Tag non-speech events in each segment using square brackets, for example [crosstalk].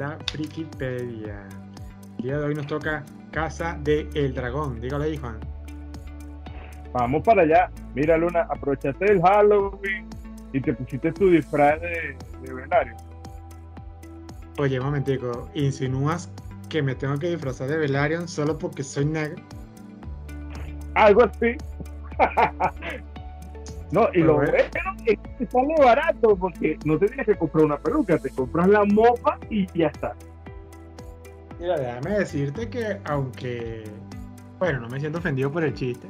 La Frikipedia. El día de hoy nos toca Casa de El Dragón. Dígalo ahí, Juan. Vamos para allá. Mira, Luna, aprovechaste el Halloween y te pusiste tu disfraz de, de Venario. Oye, un momentico, ¿insinúas que me tengo que disfrazar de Velaryon solo porque soy negro? Algo así. [laughs] no, y Pues lo bueno. es que sale barato porque no te tienes que comprar una peluca, te compras la mopa y ya está. Mira, déjame decirte que aunque, bueno, no me siento ofendido por el chiste,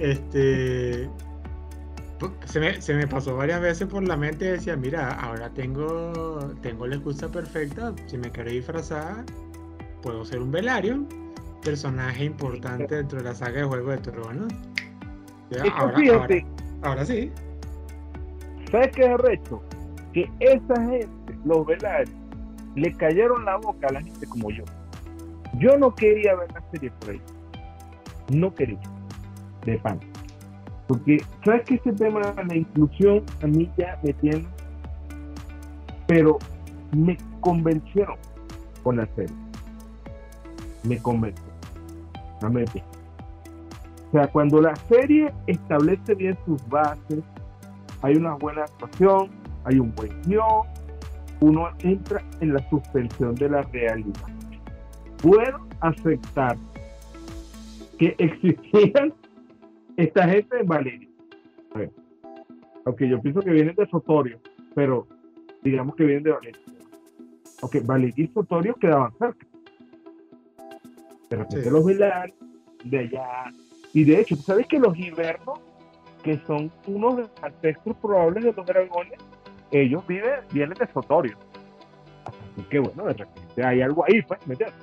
este, pu- se me, se me pasó varias veces por la mente y decía, mira, ahora tengo, tengo la excusa perfecta, si me quiero disfrazar, puedo ser un Velaryon, personaje importante dentro de la saga de Juego de Tronos. Ya, Es que ahora, fíjate, ahora, ahora sí, ¿sabes qué es recho? Que esa gente, los velarios, le cayeron la boca a la gente como yo. Yo no quería ver la serie por ahí. No quería. De pan. Porque, ¿sabes que este tema de la inclusión a mí ya me tiene? Pero me convencieron con la serie. Me convenció. Realmente. Sea, cuando la serie establece bien sus bases, hay una buena actuación, hay un buen guion, uno entra en la suspensión de la realidad. Puedo aceptar que [laughs] existían esta gente en Valeria. Aunque yo pienso que vienen de Sotorio, pero digamos que vienen de Valeria. Ok, Valeria y Sotorio quedaban cerca. De repente Sí. los Velar de allá. Y de hecho, ¿tú ¿sabes que los Hibernos, que son unos de los ancestros probables de los dragones, ellos viven, vienen de Sotorio? Así que bueno, de repente hay algo ahí, pues, ¿me entiendes?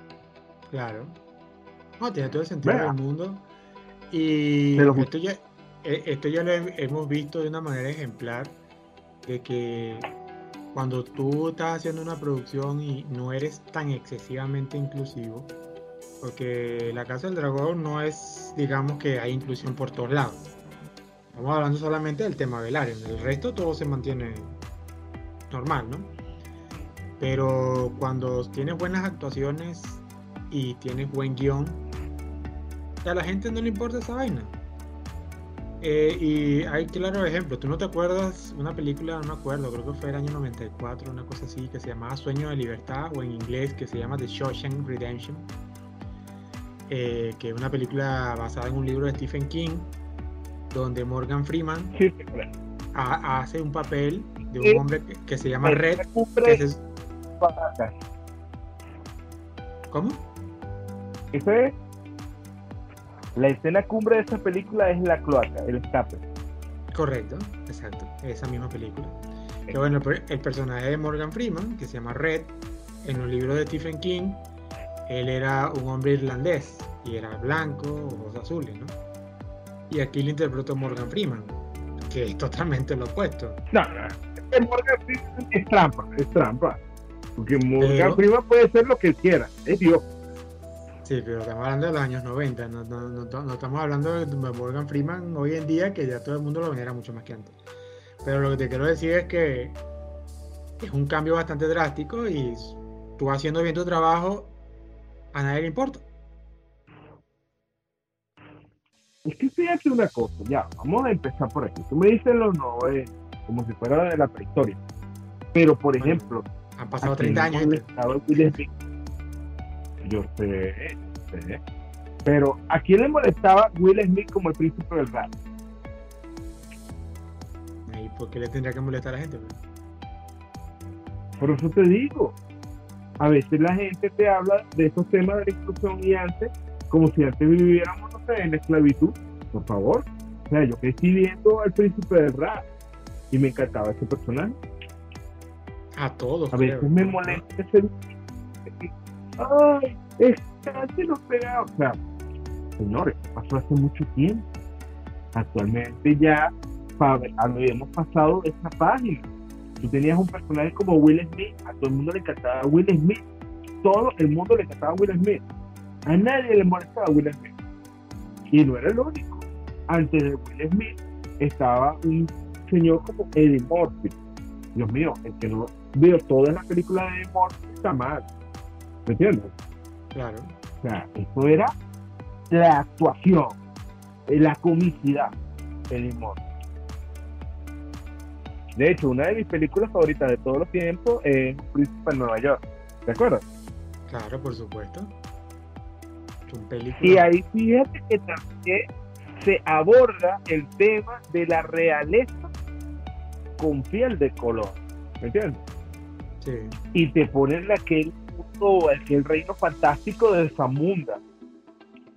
claro. No, tiene todo el sentido del mundo. Y esto ya, eh, esto ya lo he- hemos visto de una manera ejemplar, de que cuando tú estás haciendo una producción y no eres tan excesivamente inclusivo, porque la Casa del Dragón no es, digamos que hay inclusión por todos lados. Estamos hablando solamente del tema Velaryon, el resto todo se mantiene normal, ¿no? Pero cuando tienes buenas actuaciones y tienes buen guion, a la gente no le importa esa vaina. Eh, y hay claro ejemplo, tú no te acuerdas una película, no me acuerdo, creo que fue el año 94, una cosa así, que se llamaba Sueño de Libertad, o en inglés que se llama The Shawshank Redemption, eh, que es una película basada en un libro de Stephen King, donde Morgan Freeman Sí, sí, hace un papel de un Sí. hombre que, que se llama Red. Que se-. ¿Cómo? Ese es- La escena cumbre de esa película es la cloaca, el escape. Correcto, exacto, esa misma película. Que bueno, el, el personaje de Morgan Freeman, que se llama Red, en los libros de Stephen King, él era un hombre irlandés y era blanco, ojos azules, ¿no? Y aquí lo interpretó Morgan Freeman, que es totalmente lo opuesto. No, no, es Morgan Freeman es trampa, es trampa. Porque Morgan Pero- Freeman puede ser lo que quiera, es Dios. Sí, pero estamos hablando de los años 90, no, no- no- no estamos hablando de Morgan Freeman hoy en día, que ya todo el mundo lo venera mucho más que antes. Pero lo que te quiero decir es que es un cambio bastante drástico y tú haciendo bien tu trabajo, a nadie le importa. Es que fíjate una cosa, ya, vamos a empezar por aquí. Tú me dices los 90, como si fuera de la prehistoria. Pero, por Bueno, ejemplo, Han pasado ¿a quién 30 le años. Smith? Yo sé, sé. Pero, ¿a quién le molestaba Will Smith como el príncipe del rap? ¿Y por qué le tendría que molestar a la gente? Por eso te digo, a veces la gente te habla de esos temas de la inclusión y antes, como si antes viviéramos, no sé, en la esclavitud. Por favor. O sea, yo crecí viendo al príncipe del rap y me encantaba ese personaje. A todos. A creo. veces me molesta ese. Ay, no pegado. O sea, señores, pasó hace mucho tiempo. Actualmente ya habíamos pasado esa página. Tú tenías un personaje como Will Smith, a todo el mundo le encantaba Will Smith. Todo el mundo le encantaba Will Smith. A nadie le molestaba Will Smith. Y no era el único. Antes de Will Smith estaba un señor como Eddie Murphy. Dios mío, el que no vio todas las películas de Morty está mal. ¿Me entiendes? Claro. O sea, eso era la actuación, eh, la comicidad del Morty. De hecho, una de mis películas favoritas de todos los tiempos es Príncipe en Nueva York. ¿Te acuerdas? Claro, por supuesto. Y ahí fíjate que también se aborda el tema de la realeza con piel de color. ¿Me entiendes? Sí, Y te ponen aquel mundo, aquel reino fantástico de Zamunda.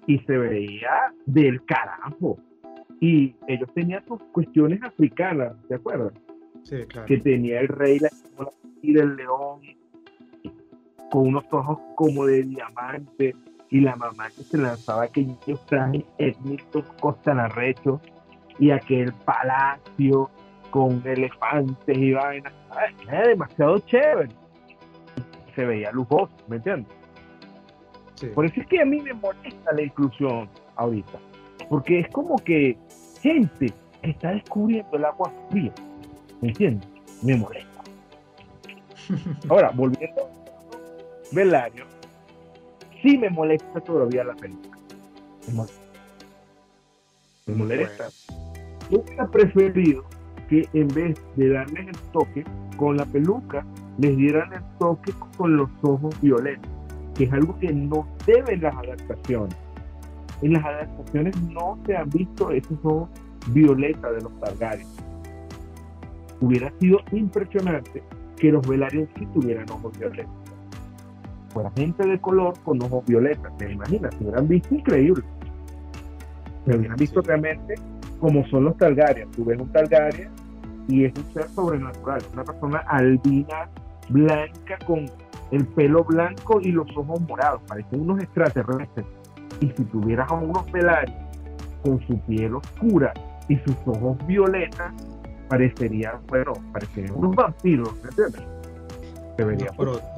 Y se veía del carajo. Y ellos tenían sus cuestiones africanas, ¿te acuerdas? Sí, claro. que tenía el rey la y del león con unos ojos como de diamante y la mamá que se lanzaba aquellos trajes étnicos costanarrechos y aquel palacio con elefantes y vainas era demasiado chévere se veía lujoso ¿me entiendes? Sí. por eso es que a mí me molesta la inclusión ahorita porque es como que gente que está descubriendo el agua fría ¿me entiendes? me molesta Ahora, volviendo a Velario, sí me molesta todavía la película. Me molesta. Me molesta. Yo hubiera preferido que en vez de darles el toque con la peluca, les dieran el toque con los ojos violetos, que es algo que no deben las adaptaciones. En las adaptaciones no se han visto esos ojos violetas de los Targaryen. Hubiera sido impresionante que los Velaryon sí tuvieran ojos violetas. Fuera gente de color con ojos violetas, ¿te imaginas? Se hubieran visto increíble. Se hubieran visto realmente como son los Targaryen. Tú ves un Targaryen y es un ser sobrenatural, una persona albina, blanca, con el pelo blanco y los ojos morados, parecen unos extraterrestres. Y si tuvieras a unos Velaryon con su piel oscura y sus ojos violetas, parecerían, bueno, parecerían unos vampiros, ¿me entiendes? Se vería, Unos, pro-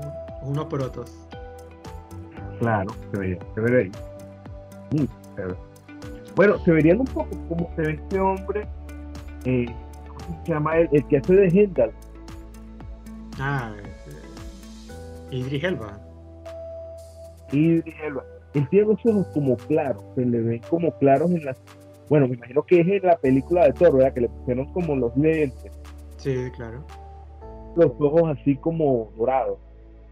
unos protos. claro, se vería, se vería. Mm, se ve. Bueno, se verían un poco como se ve este hombre, eh, ¿cómo se llama él? El que hace de Hendal, Ah, este, Idris Elba. Idris Elba. Él tiene los ojos como claros, se le ven como claros en las... Bueno, me imagino que es en la película de Thor, ¿verdad? Que le pusieron como los lentes, Sí, claro. los ojos así como dorados.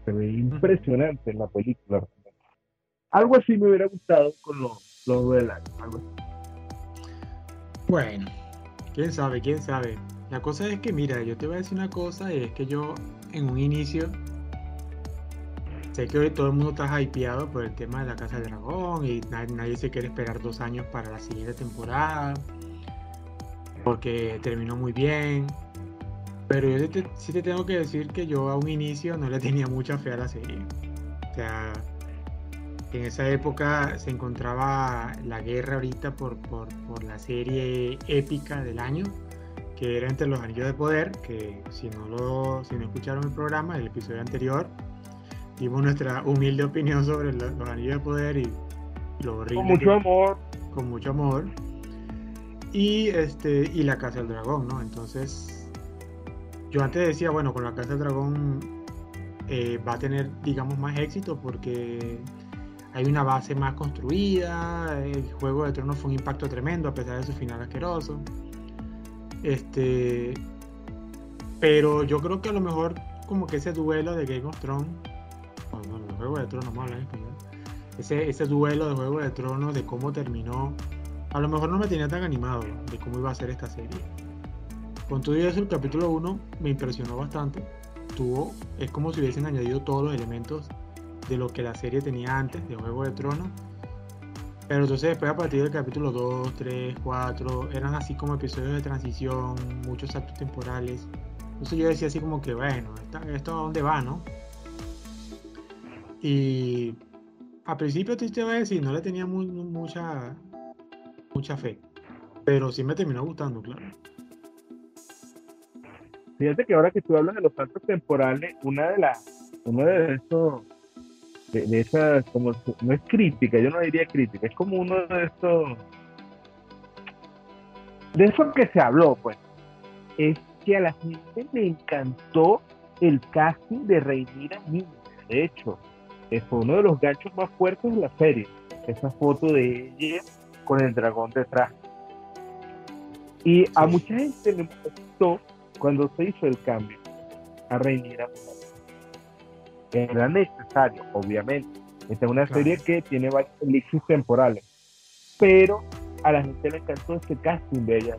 Se ve impresionante en la película. Algo así me hubiera gustado con los, los algo así. Bueno, quién sabe, quién sabe. La cosa es que, mira, yo te voy a decir una cosa, y es que yo en un inicio sé que hoy todo el mundo está hypeado por el tema de la Casa del Dragón y nadie, se quiere esperar dos años para la siguiente temporada porque terminó muy bien. Pero yo sí te, sí te tengo que decir que yo a un inicio no le tenía mucha fe a la serie. O sea, en esa época se encontraba la guerra ahorita por, por, por la serie épica del año, que era entre los Anillos de Poder, que si no, lo, si no escucharon el programa, el episodio anterior, dimos nuestra humilde opinión sobre lo- los Anillos de Poder y lo horrible Con mucho que- amor, con mucho amor. Y este y la Casa del Dragón, ¿no? Entonces, yo antes decía, bueno, con la Casa del Dragón eh, va a tener, digamos, más éxito porque hay una base más construida. El Juego de Tronos fue un impacto tremendo a pesar de su final asqueroso. Este, pero yo creo que a lo mejor como que ese duelo de Game of Thrones, Juego de Tronos, ese, duelo de Juego de Tronos, de cómo terminó, a lo mejor no me tenía tan animado de cómo iba a ser esta serie. Con todo eso, el capítulo 1 me impresionó bastante. Tuvo, es como si hubiesen añadido todos los elementos de lo que la serie tenía antes de Juego de Tronos. Pero entonces después a partir del capítulo 2, 3, 4, eran así como episodios de transición, muchos saltos temporales. Entonces yo decía así como que, bueno, ¿esto a dónde va, no? Y a principio te te voy a decir, no le tenía muy, mucha, mucha fe. Pero sí me terminó gustando, claro. Fíjate que ahora que tú hablas de los saltos temporales, una de las, uno de esos, de, de esas, como, no es crítica, yo no diría crítica, es como uno de estos, de eso que se habló, pues, es que a la gente le encantó el casting de Reinira Niña. De hecho, fue uno de los ganchos más fuertes de la serie. Esa foto de ella con el dragón detrás. Y a mucha gente le gustó cuando se hizo el cambio a Reinira Era necesario, obviamente. Esta es una serie que tiene varios elixir temporales. Pero a la gente le encantó ese casting de ella.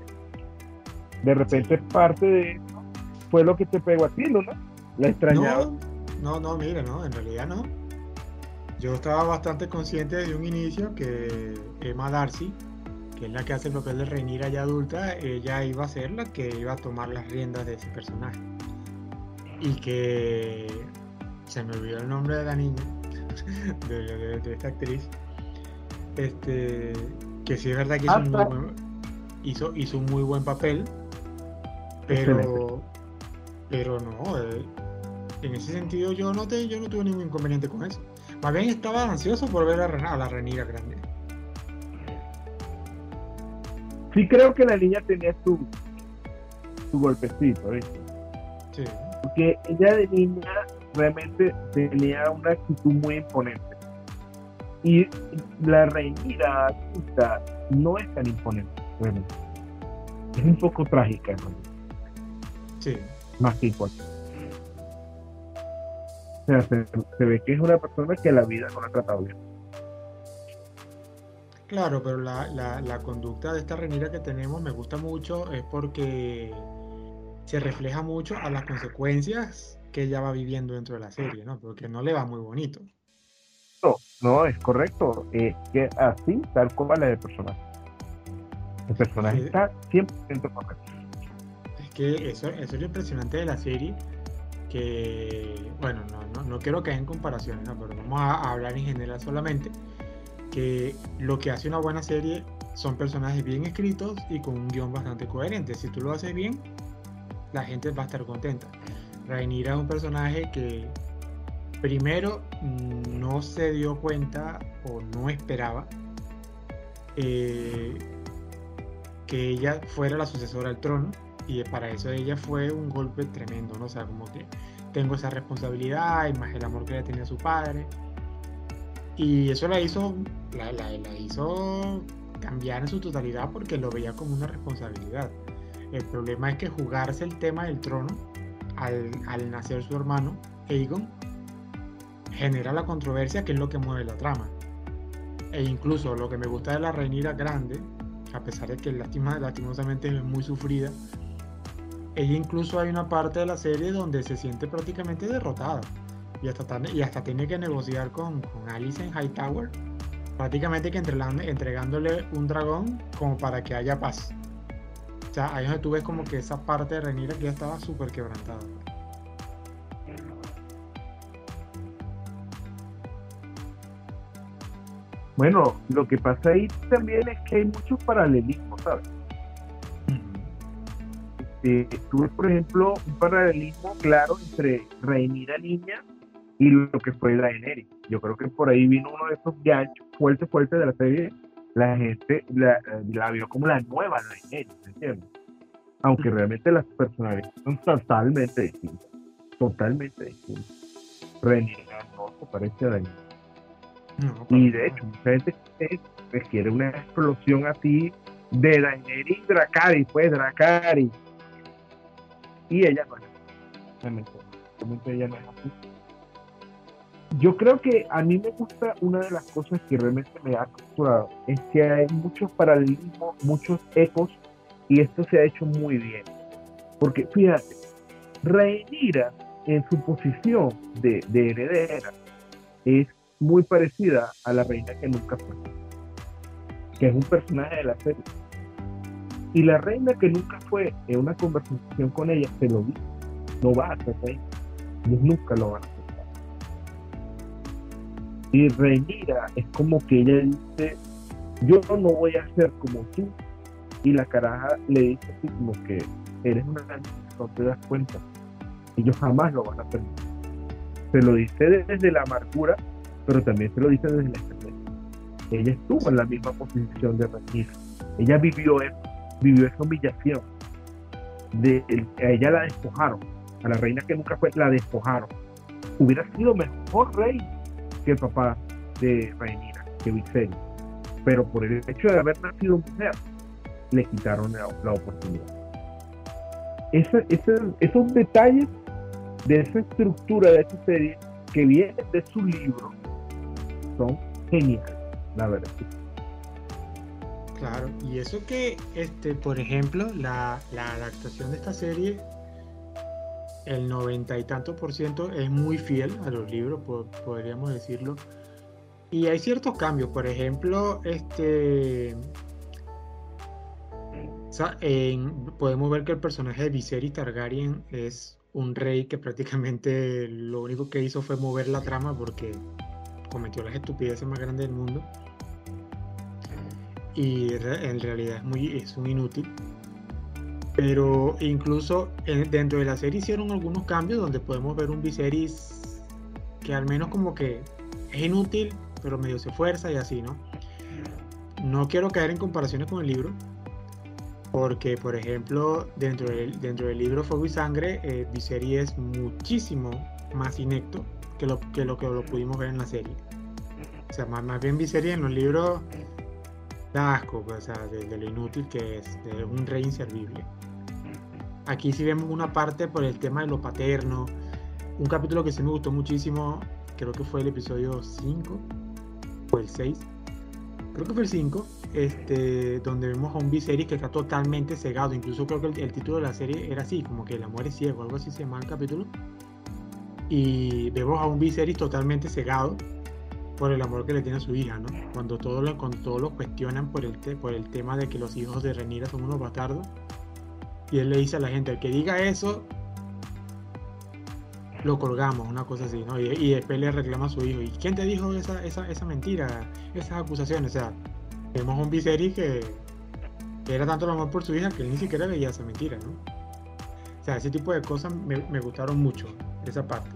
De repente parte de eso fue lo que te pegó a ti, ¿no? La extrañaba. No, no, mira, no, en realidad no. Yo estaba bastante consciente desde un inicio que Emma Darcy, que es la que hace el papel de Reinira ya adulta, ella iba a ser la que iba a tomar las riendas de ese personaje. Y que se me olvidó el nombre de la niña, [laughs] de, esta actriz, este, que sí es verdad que hizo, un, muy buen, hizo, un muy buen papel, pero, pero no, eh, en ese sentido yo no, te, yo no tuve ningún inconveniente con eso. Más bien estaba ansioso por ver a, la Renira grande. Sí creo que la niña tenía su, su golpecito, ¿viste? Sí. Porque ella de niña realmente tenía una actitud muy imponente. Y la Renira adulta no es tan imponente, realmente. Es un poco trágica, ¿no? Sí. Más que importante se, ve que es una persona que la vida no la ha tratado bien. Claro, pero la, la, conducta de esta Renira que tenemos me gusta mucho, es porque se refleja mucho a las consecuencias que ella va viviendo dentro de la serie, ¿no? Porque no le va muy bonito. No, no, es correcto. Es que así, tal cual es el personaje. El personaje está 100% correcto. Es que eso, eso es lo impresionante de la serie, bueno, no, no, quiero caer en comparaciones, pero vamos a, hablar en general solamente, que lo que hace una buena serie son personajes bien escritos y con un guion bastante coherente. Si tú lo haces bien, la gente va a estar contenta. Rhaenyra es un personaje que primero no se dio cuenta o no esperaba eh, que ella fuera la sucesora al trono y para eso ella fue un golpe tremendo, ¿no? O sea, como que tengo esa responsabilidad y más el amor que le tenía a su padre. Y eso la hizo, la, la, hizo cambiar en su totalidad porque lo veía como una responsabilidad. El problema es que jugarse el tema del trono al, al nacer su hermano, Aegon, genera la controversia que es lo que mueve la trama. E incluso lo que me gusta de la Reinira grande, a pesar de que lastima, lastimosamente es muy sufrida, ella incluso hay una parte de la serie donde se siente prácticamente derrotada y hasta, tiene que negociar con, con Alice en Hightower, prácticamente que entregándole un dragón como para que haya paz. O sea, ahí donde tú ves como que esa parte de Renira que ya estaba súper quebrantada. Bueno, lo que pasa ahí también es que hay muchos paralelismos, ¿sabes? Eh, tuve, por ejemplo, un paralelismo claro entre Rhaenyra niña y lo que fue la Daenerys. Yo creo que por ahí vino uno de esos ganchos fuertes, fuertes de la serie. La gente la, la vio como la nueva Daenerys, ¿entiendes? Aunque realmente las personalidades son totalmente distintas. Totalmente distintas. Rhaenyra no se parece a Daenerys. y de hecho, mucha gente quiere una explosión así de Daenerys Dracarys, pues Dracarys y ella no es realmente, ella no es así. Yo creo que a mí me gusta una de las cosas que realmente me ha capturado, es que hay muchos paralelismos, muchos ecos, y esto se ha hecho muy bien. Porque fíjate, Rhaenyra en su posición de, de heredera es muy parecida a la reina que nunca fue, que es un personaje de la serie y la reina que nunca fue en una conversación con ella se lo dijo, no va a ser reina, ellos nunca lo van a aceptar. Y Reinira es como que ella dice, yo no voy a ser como tú. Y la caraja le dice así como que eres una no te das cuenta. Ellos jamás lo van a permitir. Se lo dice desde la amargura, pero también se lo dice desde la experiencia. Ella estuvo en la misma posición de Reinira. Ella vivió eso vivió esa humillación de, a ella la despojaron, a la reina que nunca fue, la despojaron. Hubiera sido mejor rey que el papá de Rhaenyra, que Viserys. Pero por el hecho de haber nacido mujer, le quitaron la, oportunidad. esos detalles de esa estructura de esa serie que vienen de su libro son geniales, la verdad. Claro, y eso que, este, por ejemplo, la, adaptación de esta serie, el noventa y tanto por ciento es muy fiel a los libros, podríamos decirlo. Y hay ciertos cambios, por ejemplo, este, podemos ver que el personaje de Viserys Targaryen es un rey que prácticamente lo único que hizo fue mover la trama porque cometió las estupideces más grandes del mundo y en realidad es, muy, es un inútil. Pero incluso dentro de la serie hicieron algunos cambios donde podemos ver un Viserys que al menos como que es inútil, pero medio se fuerza y así, ¿no? No quiero caer en comparaciones con el libro, porque por ejemplo dentro del, dentro del libro Fuego y Sangre, eh, Viserys es muchísimo más inecto que lo que lo, que lo pudimos ver en la serie. O sea, más, más bien Viserys en los libros asco, o sea, de, lo inútil que es, de un rey inservible. Aquí sí vemos una parte por el tema de lo paterno, un capítulo que sí me gustó muchísimo, creo que fue el episodio 5 o el 6, creo que fue el 5, este, donde vemos a un Viserys que está totalmente cegado, incluso creo que el, título de la serie era así, como que el amor es ciego, algo así se llama el capítulo, y vemos a un Viserys totalmente cegado, por el amor que le tiene a su hija, ¿no? Cuando todos lo, todo lo cuestionan por el, por el tema de que los hijos de Renira son unos bastardos. Y él le dice a la gente, el que diga eso, lo colgamos, una cosa así, ¿no? Y, después le reclama a su hijo, ¿y quién te dijo esa, esa, esa mentira, esas acusaciones? O sea, vemos a un Viserys que, era tanto el amor por su hija que él ni siquiera veía esa mentira, ¿no? O sea, ese tipo de cosas me, me gustaron mucho, esa parte.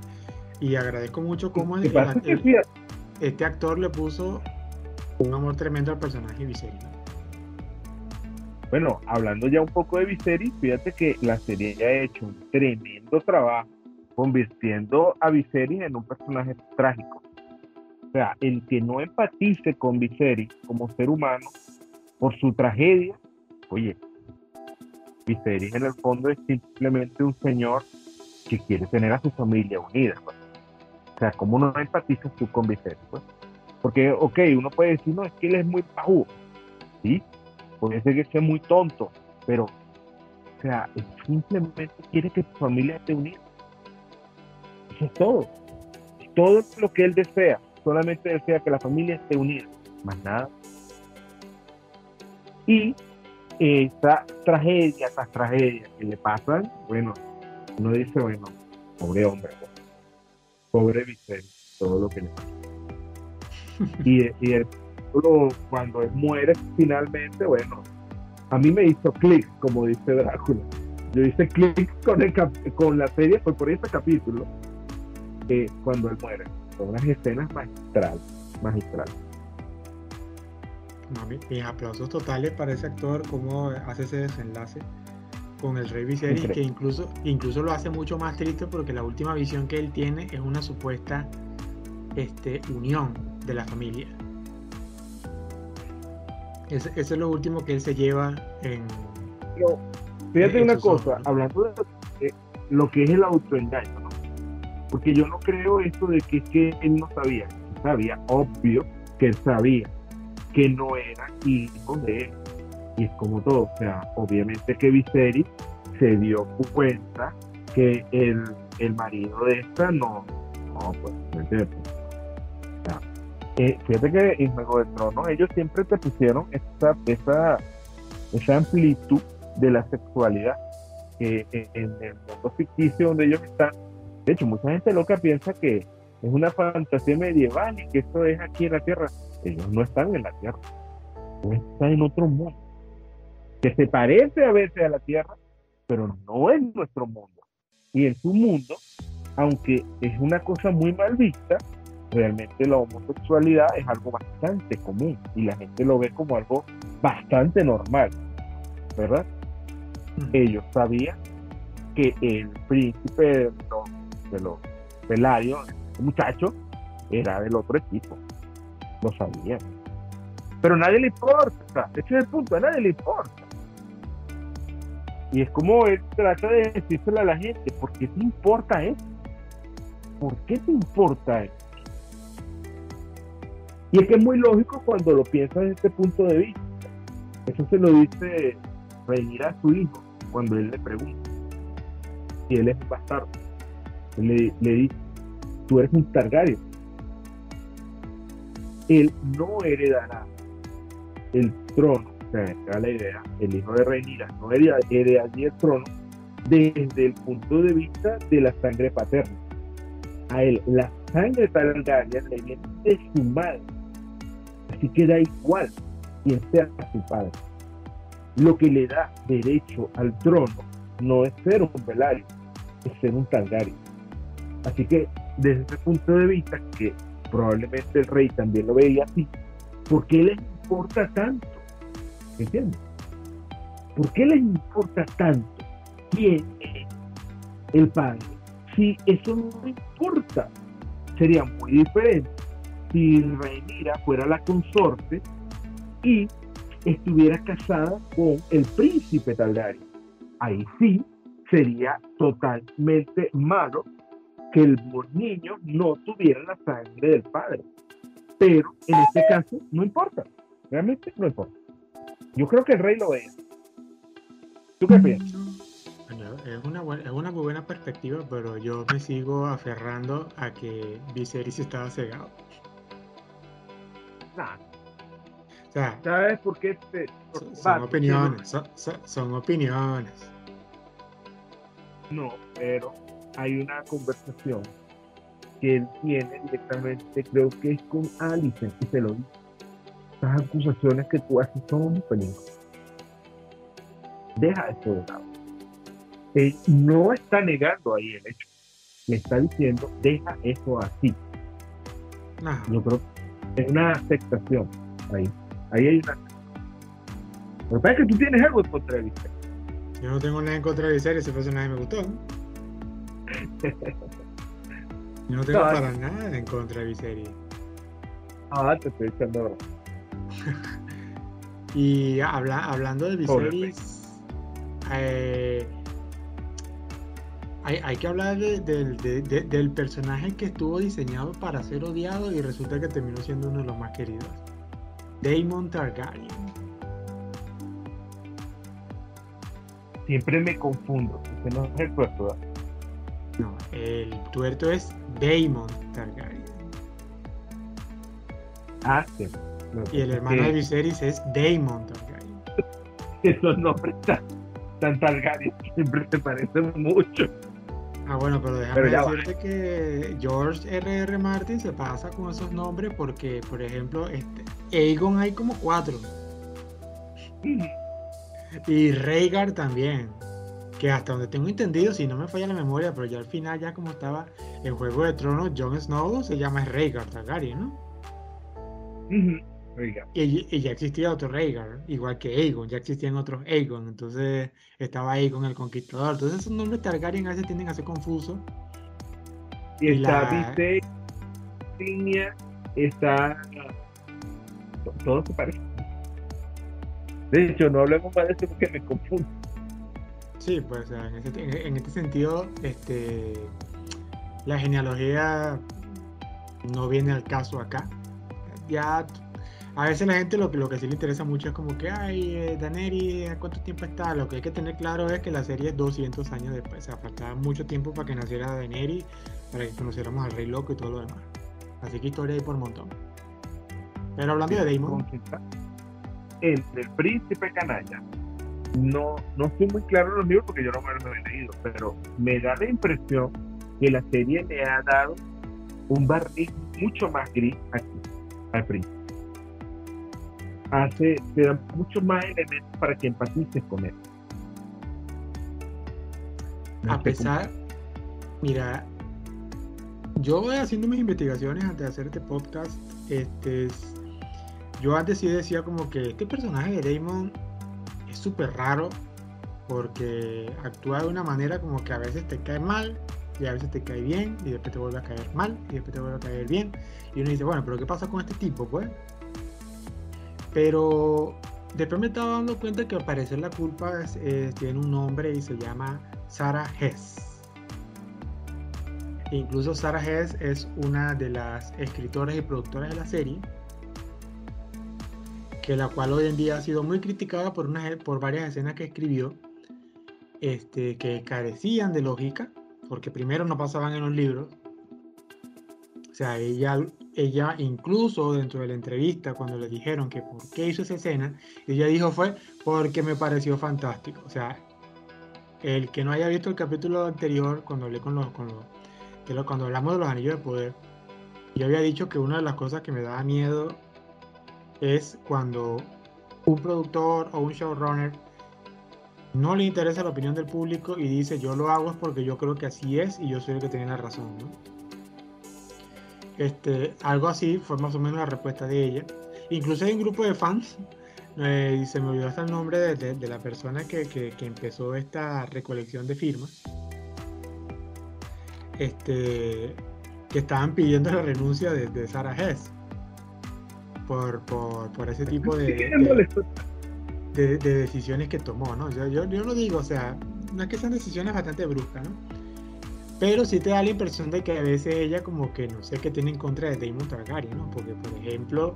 Y agradezco mucho cómo es este actor le puso un amor tremendo al personaje Viserys. Bueno, hablando ya un poco de Viserys, fíjate que la serie ya ha hecho un tremendo trabajo convirtiendo a Viserys en un personaje trágico. O sea, el que no empatice con Viserys como ser humano por su tragedia, oye, Viserys en el fondo es simplemente un señor que quiere tener a su familia unida. Pues. O sea, ¿cómo no empatizas tú con Vicente? Pues? Porque, ok, uno puede decir, no, es que él es muy bajo, ¿sí? Puede ser que sea muy tonto, pero, o sea, él simplemente quiere que tu familia esté unida. Eso es todo. Todo lo que él desea, solamente desea que la familia esté unida, más nada. Y esa tragedia, esas tragedias que le pasan, bueno, uno dice, bueno, pobre hombre, pues pobre Vicente, todo lo que le pasa. y, y cuando él muere finalmente, bueno, a mí me hizo clic, como dice Drácula. Yo hice clic con, con la serie, fue por ese capítulo, eh, cuando él muere. Son unas escenas magistrales, magistrales. mis aplausos totales para ese actor, cómo hace ese desenlace con el rey Viserys, que incluso, incluso lo hace mucho más triste porque la última visión que él tiene es una supuesta este, unión de la familia. Ese, es lo último que él se lleva en... fíjate una cosa, hablando de lo que es el autoengaño, porque yo no creo esto de que, que él no sabía, sabía, obvio que él sabía que no era hijo de él y es como todo, o sea, obviamente que Viserys se dio cuenta que el, el marido de esta no, no, pues, ¿me entiendes? Eh, fíjate que en Juego de Tronos ellos siempre te pusieron esa, esa, amplitud de la sexualidad en el mundo ficticio donde ellos están. De hecho, mucha gente loca piensa que es una fantasía medieval y que esto es aquí en la Tierra. Ellos no están en la Tierra, están en otro mundo que se parece a veces a la Tierra, pero no es nuestro mundo. Y en su mundo, aunque es una cosa muy mal vista, realmente la homosexualidad es algo bastante común y la gente lo ve como algo bastante normal, ¿verdad? ellos sabían que el príncipe de los, de los Pelarios, el muchacho, era del otro equipo. Lo sabían. Pero nadie le importa. Ese es el punto, a nadie le importa. Y es como él trata de decírselo a la gente, ¿por qué te importa eso? ¿Por qué te importa eso? Y es que es muy lógico cuando lo piensas desde este punto de vista. Eso se lo dice venir a su hijo cuando él le pregunta si él es un bastardo. Él le, le dice, tú eres un Targaryen. Él no heredará el trono sea, la idea, el hijo de Reinira no heredaría el trono desde el punto de vista de la sangre paterna. A él, la sangre Targaryen le viene de su madre. Así que da igual quien sea su padre. Lo que le da derecho al trono no es ser un Velario, es ser un Targaryen. Así que desde ese punto de vista, que probablemente el rey también lo veía así, ¿por qué le importa tanto? ¿Por qué les importa tanto quién es el padre? Si eso no importa, sería muy diferente si Rhaenyra fuera la consorte y estuviera casada con el príncipe Targaryen. Ahí sí sería totalmente malo que los niños no tuvieran la sangre del padre. Pero en este caso no importa, realmente no importa. Yo creo que el rey lo es. ¿Tú qué piensas? es una, buena, es una muy buena perspectiva, pero yo me sigo aferrando a que Viserys estaba cegado. Nah. O sea, ¿Sabes por qué? Son, opiniones, son, son, opiniones. No, pero hay una conversación que él tiene directamente, creo que es con Alicent, y se lo dice estas acusaciones que tú haces son un peligro. Deja esto de lado. Él no está negando ahí el hecho. Le está diciendo, deja eso así. Yo creo que es una aceptación ahí. Ahí hay una. Lo que pasa es que tú tienes algo en contra de Viserys. Yo no tengo nada en contra de Viserys, ese personaje me gustó. [laughs] Yo no tengo para nada en contra de Viserys. Ah, te estoy echando y habla, hablando de Viserys, eh, hay, que hablar del personaje que estuvo diseñado para ser odiado y resulta que terminó siendo uno de los más queridos. Daemon Targaryen. Siempre me confundo. no es el tuerto, No, el tuerto es Daemon Targaryen. Ah, sí. Y el hermano de Viserys es Daemon Targaryen. [laughs] Esos nombres tan, tan Targaryen siempre te parecen mucho. Ah, bueno, pero déjame decirte que George R.R. R. Martin se pasa con esos nombres porque, por ejemplo, este, Aegon hay como cuatro. Y Rhaegar también. Que hasta donde tengo entendido, si no me falla la memoria, pero ya al final, ya como estaba en Juego de Tronos, Jon Snow se llama Rhaegar Targaryen, ¿no? Y, ya existía otro Rhaegar, igual que Aegon, ya existían otros Aegon, entonces estaba Aegon el Conquistador. Entonces esos nombres Targaryen a veces tienden a ser confusos. Y, está la... línea, está. Todo se parece. De hecho, no hablemos más de eso porque me confundo. Sí, pues en, en este sentido, este, la genealogía no viene al caso acá. Ya a veces la gente lo, lo que sí le interesa mucho es como que, ay, eh, Daneri, ¿cuánto tiempo está? Lo que hay que tener claro es que la serie es 200 años después, o sea, faltaba mucho tiempo para que naciera Daneri, para que conociéramos al Rey Loco y todo lo demás. Así que historia hay por montón. Pero hablando de Damon. El del príncipe canalla. No, no estoy muy claro en los libros porque yo no me lo he leído, pero me da la impresión que la serie le ha dado un barniz mucho más gris aquí, al príncipe hace, te da mucho más elementos para que empatices con él. A pesar, mira, yo voy haciendo mis investigaciones antes de hacer este podcast. Este, yo antes sí decía como que este personaje de Damon es súper raro porque actúa de una manera como que a veces te cae mal y a veces te cae bien y después te vuelve a caer mal y después te vuelve a caer bien y uno dice, bueno, pero ¿qué pasa con este tipo? Pues, pero después me estaba dando cuenta que al parecer la culpa tiene un nombre y se llama Sarah Hess. Incluso Sarah Hess es una de las escritoras y productoras de la serie, que la cual hoy en día ha sido muy criticada por, una, por varias escenas que escribió, este, que carecían de lógica, porque primero no pasaban en los libros. O sea, ella, ella incluso dentro de la entrevista, cuando le dijeron que por qué hizo esa escena, ella dijo fue porque me pareció fantástico. O sea, el que no haya visto el capítulo anterior, cuando hablé con los, cuando hablamos de los anillos de poder, yo había dicho que una de las cosas que me daba miedo es cuando un productor o un showrunner no le interesa la opinión del público y dice yo lo hago es porque yo creo que así es y yo soy el que tiene la razón. Este, algo así fue más o menos la respuesta de ella. Incluso hay un grupo de fans, eh, y se me olvidó hasta el nombre de, la persona que, que, empezó esta recolección de firmas, este, que estaban pidiendo la renuncia de, de Sarah Hess por, por, por ese tipo de, de, decisiones que tomó, ¿no? Yo, yo, yo, lo digo, o sea, no es que sean decisiones bastante bruscas, ¿no? Pero sí te da la impresión de que a veces ella como que no sé qué tiene en contra de Damon Targaryen, ¿no? Porque, por ejemplo,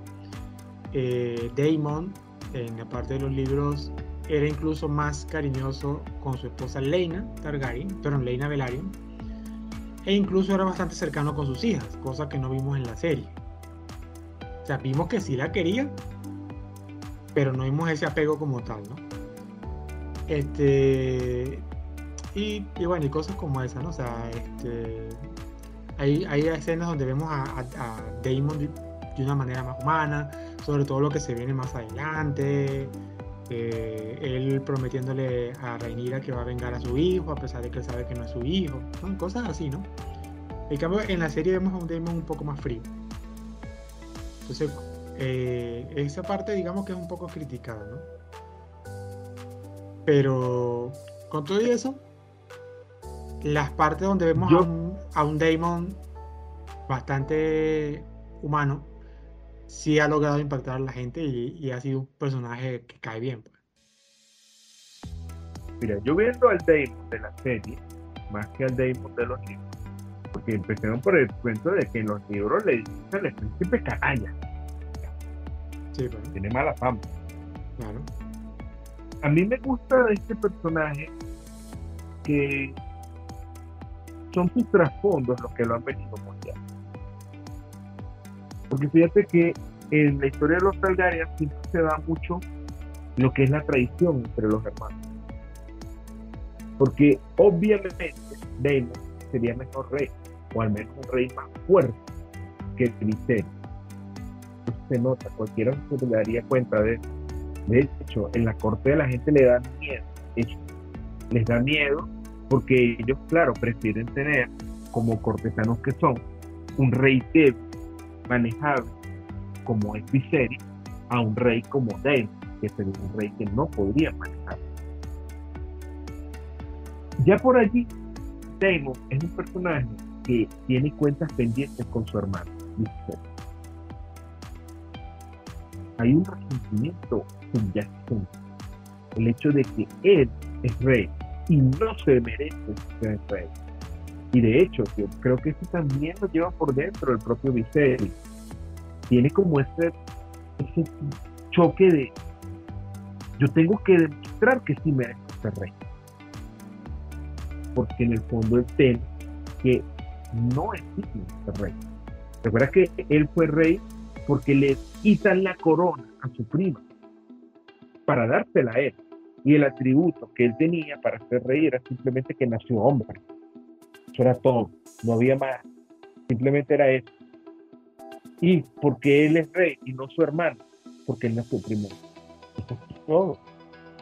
eh, Damon, en la parte de los libros, era incluso más cariñoso con su esposa Leina Targaryen, perdón, Leina Velaryon, e incluso era bastante cercano con sus hijas, cosa que no vimos en la serie. O sea, vimos que sí la quería, pero no vimos ese apego como tal, ¿no? Este, y, bueno, y cosas como esa, ¿no? O sea, este, hay, hay escenas donde vemos a, Damon de, una manera más humana, sobre todo lo que se viene más adelante, eh, él prometiéndole a Rhaenyra que va a vengar a su hijo, a pesar de que él sabe que no es su hijo, cosas así, ¿no? En cambio, en la serie vemos a un Damon un poco más frío. Entonces, eh, esa parte digamos que es un poco criticada, ¿no? Pero con todo eso, las partes donde vemos a, un, a, Damon bastante humano, sí ha logrado impactar a la gente y, ha sido un personaje que cae bien. Pues. Mira, yo viendo al Damon de la serie, más que al Damon de los libros, porque empezaron por el cuento de que en los libros le dicen al príncipe canalla tiene mala fama. Claro. A mí me gusta de este personaje que son sus trasfondos los que lo han venido mostrando. Porque fíjate que en la historia de los Targaryen siempre se da mucho lo que es la traición entre los hermanos. Porque obviamente Daemon sería mejor rey, o al menos un rey más fuerte que Viserys se nota, cualquiera se daría cuenta de De hecho, en la corte de la gente le da miedo. les da miedo porque ellos, claro, prefieren tener, como cortesanos que son, un rey débil, manejable, como es a un rey como Daemon, que sería un rey que no podría manejar. Ya por allí, Daemon es un personaje que tiene cuentas pendientes con su hermano, Viserys hay un resentimiento subyacente. El hecho de que él es rey y no se merece ser rey. Y de hecho, yo creo que eso también lo lleva por dentro el propio Viserys. Tiene como ese, choque de yo tengo que demostrar que sí merezco ser rey. Porque en el fondo él teme que no es digno rey. Recuerda que él fue rey porque le quitan la corona a su prima para dársela a él. Y el atributo que él tenía para ser rey era simplemente que nació hombre. Eso era todo, no había más. Simplemente era eso. Y porque él es rey y no su hermano, porque él nació primero. Eso es todo.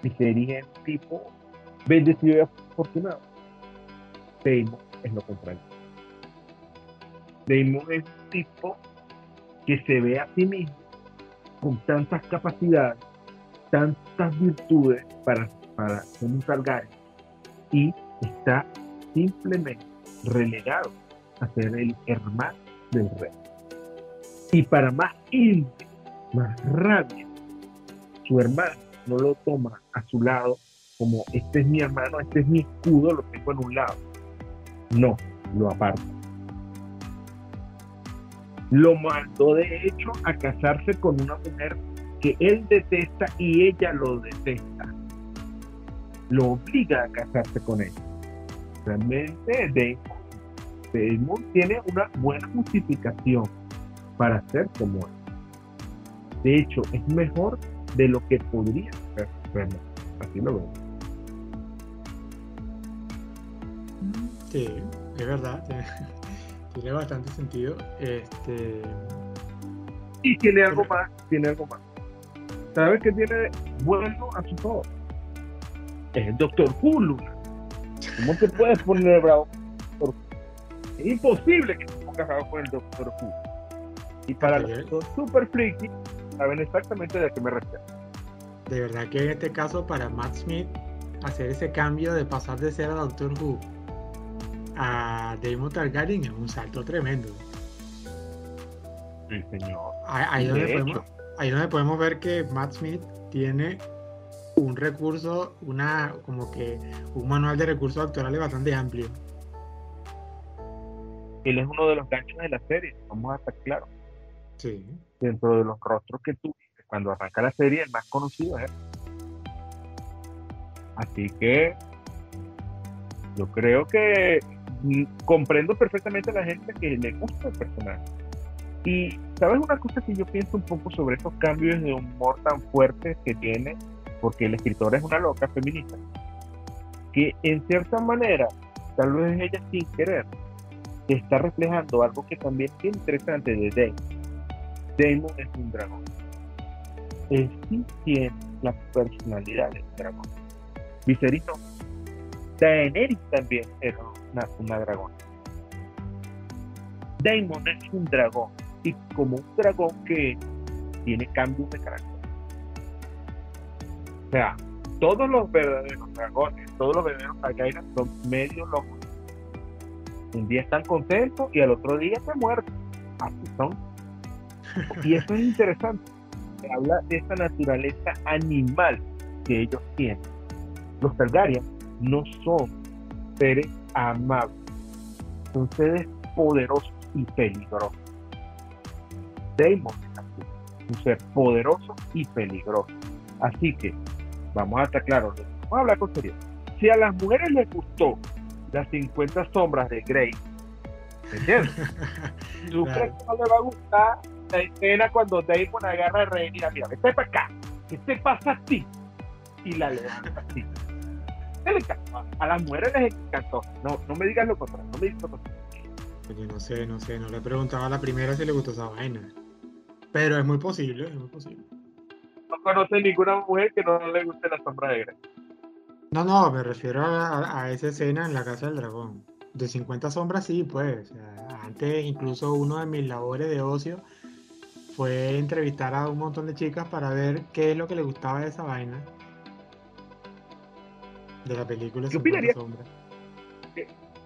Y sería un tipo bendecido y afortunado. Damon es lo contrario. Damon es un tipo que se ve a sí mismo con tantas capacidades, tantas virtudes para para un Targaryen y está simplemente relegado a ser el hermano del rey. Y para más ira, más rabia, su hermano no lo toma a su lado como este es mi hermano, este es mi escudo, lo tengo en un lado. No, lo aparta. Lo mandó de hecho a casarse con una mujer que él detesta y ella lo detesta. Lo obliga a casarse con ella. Realmente Damon, tiene una buena justificación para ser como él. De hecho, es mejor de lo que podría ser. Así lo veo. Sí, es verdad. [laughs] tiene bastante sentido. Este... Y tiene algo más, tiene algo más. ¿Sabes qué tiene bueno a su favor? Es el Doctor Who, ¿Cómo te puedes poner bravo? Es imposible que te pongas bravo con el Doctor Who. Y para los super friki, saben exactamente de qué me refiero. De verdad que en este caso, para Matt Smith, hacer ese cambio de pasar de ser a Doctor Who a Damon Targaryen es un salto tremendo. Sí, señor. Ahí, donde podemos, ahí donde podemos ver que Matt Smith tiene un recurso, una como que un manual de recursos actorales bastante amplio. Él es uno de los ganchos de la serie, vamos a estar claros. Sí. Dentro de los rostros que tú cuando arranca la serie, el más conocido es él. Así que yo creo que comprendo perfectamente a la gente que le gusta el personaje. Y sabes una cosa que yo pienso un poco sobre esos cambios de humor tan fuertes que tiene, porque el escritor es una loca feminista, que en cierta manera, tal vez ella sin querer, está reflejando algo que también es interesante de Damon. Damon es un dragón. Él sí tiene la personalidad del dragón. Viserys no. Daenerys también era una, dragón. Daemon es un dragón y como un dragón que tiene cambios de carácter. O sea, todos los verdaderos dragones, todos los verdaderos Targaryen son medio locos. Un día están contentos y al otro día se mueren. Así son. Y eso es interesante. Habla de esa naturaleza animal que ellos tienen. Los Targaryen no son seres amables, son seres poderosos y peligrosos. Daemon es un ser poderoso y peligroso. Así que, vamos a estar claros, vamos a hablar con seriedad. Si a las mujeres les gustó las 50 sombras de Grey, ¿me entiendes? [laughs] ¿Tú crees que no le va a gustar la escena cuando Damon agarra a Rey y mira, mira, vete para acá, ¿qué te pasa a ti? Y la levanta así. A las mujeres les encantó. No, no me digas lo contrario, no me digas lo contrario. Oye, no sé, no sé, no le he preguntado a la primera si le gustó esa vaina. Pero es muy posible, es muy posible. No conoce ninguna mujer que no le guste la sombra de Grey. No, no, me refiero a, esa escena en la Casa del Dragón. De 50 sombras sí, pues. antes incluso uno de mis labores de ocio fue entrevistar a un montón de chicas para ver qué es lo que le gustaba de esa vaina. De la película. ¿Qué opinarías?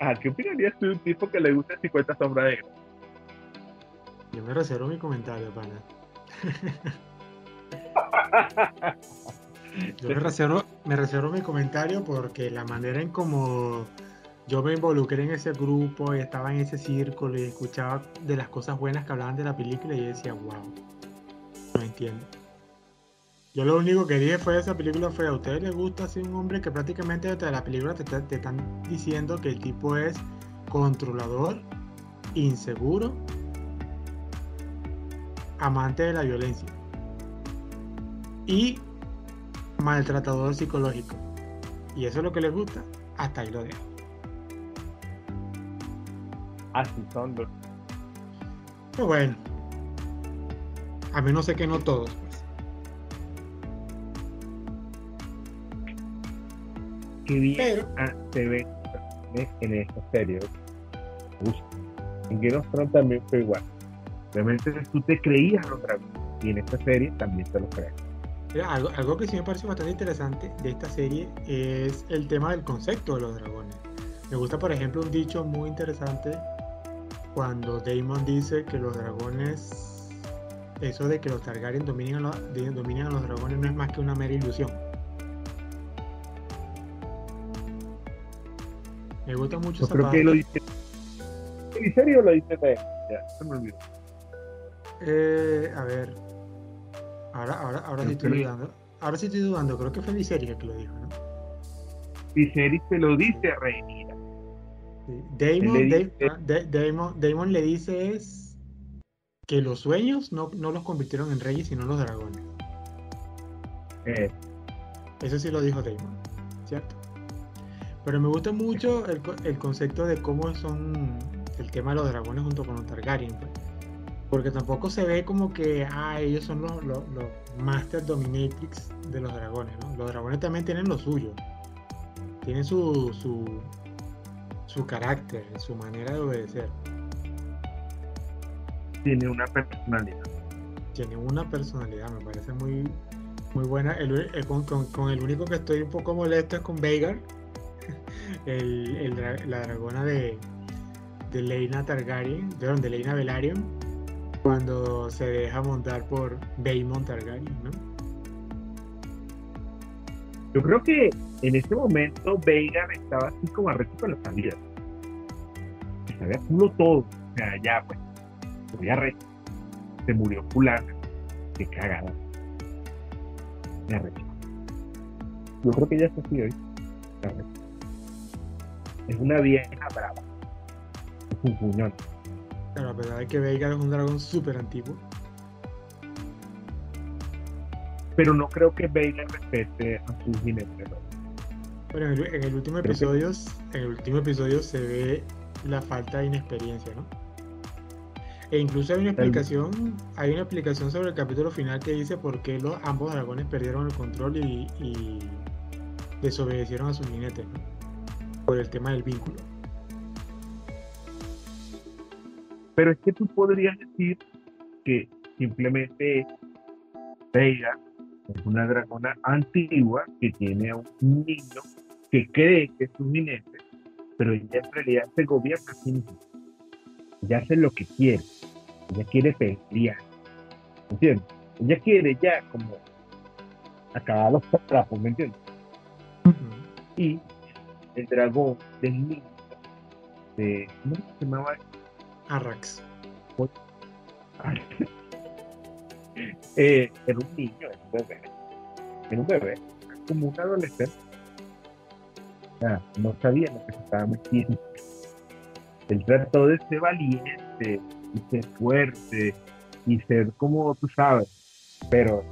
Ah, ¿Qué opinarías de un tipo que le gusta 50 sombras de Yo me reservo mi comentario, pana. [laughs] Yo me reservo, me reservo mi comentario porque la manera en como yo me involucré en ese grupo y estaba en ese círculo y escuchaba de las cosas buenas que hablaban de la película y yo decía, wow, no entiendo. Yo lo único que dije fue esa película fue, ¿a ustedes les gusta así un hombre que prácticamente desde la película te, te están diciendo que el tipo es controlador, inseguro, amante de la violencia y maltratador psicológico? Y eso es lo que les gusta, hasta ahí lo dejo. Así son los. Pero bueno, a menos sé que no todos. qué bien se ve en esta serie. en Game of Thrones también fue igual. Realmente tú te creías los dragones y en esta serie también te lo crees. algo, algo, que sí me parece bastante interesante de esta serie es el tema del concepto de los dragones. Me gusta, por ejemplo, un dicho muy interesante cuando Damon dice que los dragones, eso de que los Targaryen dominen a los, a los dragones no es más que una mera ilusión. Me gusta mucho esa creo que lo dice. ¿En serio lo dice Ya, se me olvidó. Eh, a ver. Ahora, ahora, ahora sí estoy dudando. Ahora sí estoy dudando. Creo que fue Viserys que lo dijo, ¿no? Viserys se lo dice a Rhaenyra. Damon, Damon, le dice es que los sueños no, los convirtieron en reyes, sino los dragones. Eh. Eso sí lo dijo Damon, ¿cierto? Pero me gusta mucho el, concepto de cómo son el tema de los dragones junto con los Targaryen. Pues. Porque tampoco se ve como que ah, ellos son los, los, Master Dominatrix de los dragones. Los dragones también tienen lo suyo. Tienen su, su carácter, su manera de obedecer. Tiene una personalidad. Tiene una personalidad, me parece muy, muy buena. El, con, el único que estoy un poco molesto es con Veigar, [laughs] el, la dragona de, de Leina Targaryen, de, de Leina Velaryon, cuando se deja montar por Daemon Targaryen, ¿no? Yo creo que en ese momento Veigar estaba así como arrecho con la salida. Se culo todo. O sea, ya pues, voy arrecho. Se murió fulana. Qué cagada. Me arrecho. Yo creo que ya está así hoy. Es una vieja brava. Es un puñón. Pero la verdad es que Veigar es un dragón súper antiguo. Pero no creo que Veigar respete a su jinete. Bueno, en el, último episodio, en el último episodio se ve la falta de inexperiencia, ¿no? E incluso hay una explicación, hay una explicación sobre el capítulo final que dice por qué los ambos dragones perdieron el control y, desobedecieron a sus jinetes, ¿no? Por el tema del vínculo. Pero es que tú podrías decir que simplemente Veiga es una dragona antigua que tiene a un niño que cree que es un jinete, pero ella en realidad se gobierna a sí misma. Ella hace lo que quiere. Ella quiere pelear. ¿Entiendes? Ella quiere ya como acabar los trapos, ¿me entiendes? Y el dragón del niño de. ¿Cómo se llamaba? Arrax. [laughs] eh, era un niño, era un bebé. Era un bebé, como un adolescente. no sabía lo que se estaba metiendo. Él trató de ser valiente y ser fuerte y ser como tú sabes, pero